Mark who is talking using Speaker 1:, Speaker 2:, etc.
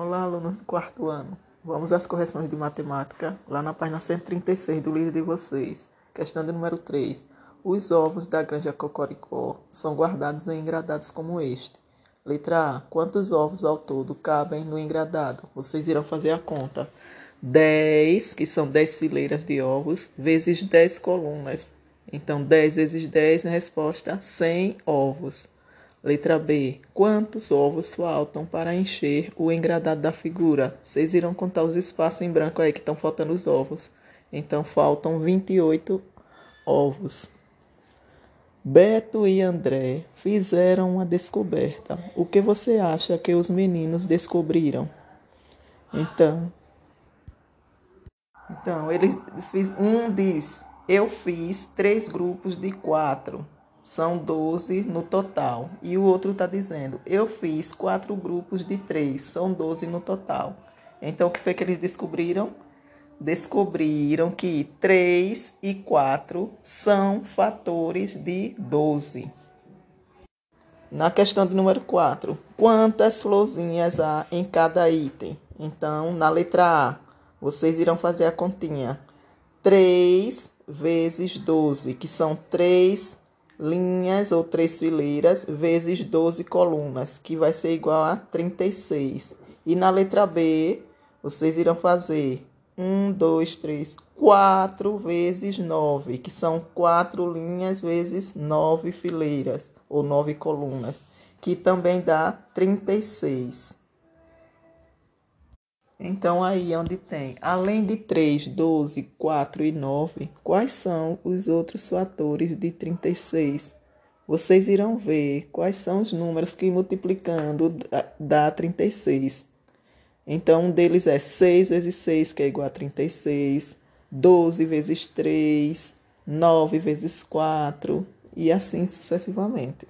Speaker 1: Olá, alunos do quarto ano. Vamos às correções de matemática, lá na página 136 do livro de vocês. Questão de número 3. Os ovos da granja Cocoricó são guardados em engradados como este. Letra A. Quantos ovos ao todo cabem no engradado? Vocês irão fazer a conta. 10, que são 10 fileiras de ovos, vezes 10 colunas. Então, 10 vezes 10, na resposta, 100 ovos. Letra B. Quantos ovos faltam para encher o engradado da figura? Vocês irão contar os espaços em branco aí que estão faltando os ovos. Então faltam 28 ovos. Beto e André fizeram uma descoberta. O que você acha que os meninos descobriram? Então, então ele um diz: eu fiz três grupos de quatro são 12 no total. E o outro está dizendo, eu fiz quatro grupos de três, são 12 no total. Então, o que foi que eles descobriram? Descobriram que 3 e 4 são fatores de 12. Na questão de número 4, quantas florzinhas há em cada item? Então, na letra A, vocês irão fazer a continha. 3 vezes 12, que são 3 linhas ou três fileiras vezes 12 colunas, que vai ser igual a 36. E na letra B, vocês irão fazer 1, 2, 3, 4 vezes 9, que são 4 linhas vezes 9 fileiras ou 9 colunas, que também dá 36. Então, aí onde tem, além de 3, 12, 4 e 9, quais são os outros fatores de 36? Vocês irão ver quais são os números que multiplicando dá 36. Então, um deles é 6 vezes 6, que é igual a 36, 12 vezes 3, 9 vezes 4 e assim sucessivamente.